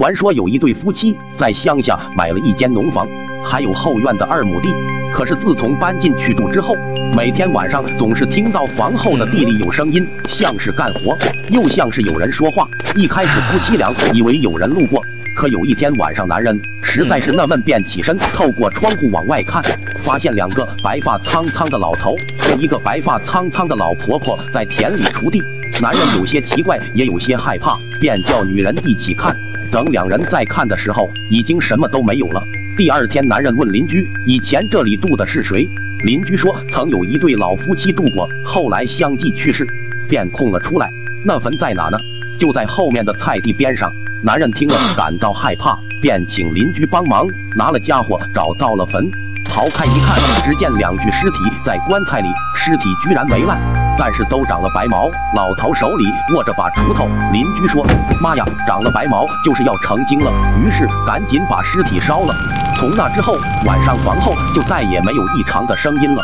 传说有一对夫妻在乡下买了一间农房，还有后院的二亩地。可是自从搬进去住之后，每天晚上总是听到房后的地里有声音，像是干活，又像是有人说话。一开始夫妻俩以为有人路过，可有一天晚上，男人实在是纳闷，便起身透过窗户往外看，发现两个白发苍苍的老头和一个白发苍苍的老婆婆在田里锄地。男人有些奇怪，也有些害怕，便叫女人一起看。等两人再看的时候，已经什么都没有了。第二天，男人问邻居：“以前这里住的是谁？”邻居说：“曾有一对老夫妻住过，后来相继去世，便空了出来。那坟在哪呢？就在后面的菜地边上。”男人听了感到害怕，便请邻居帮忙，拿了家伙找到了坟。刨开一看，只见两具尸体在棺材里，尸体居然没烂。但是都长了白毛，老头手里握着把锄头。邻居说：“妈呀，长了白毛就是要成精了。”于是赶紧把尸体烧了。从那之后，晚上房后就再也没有异常的声音了。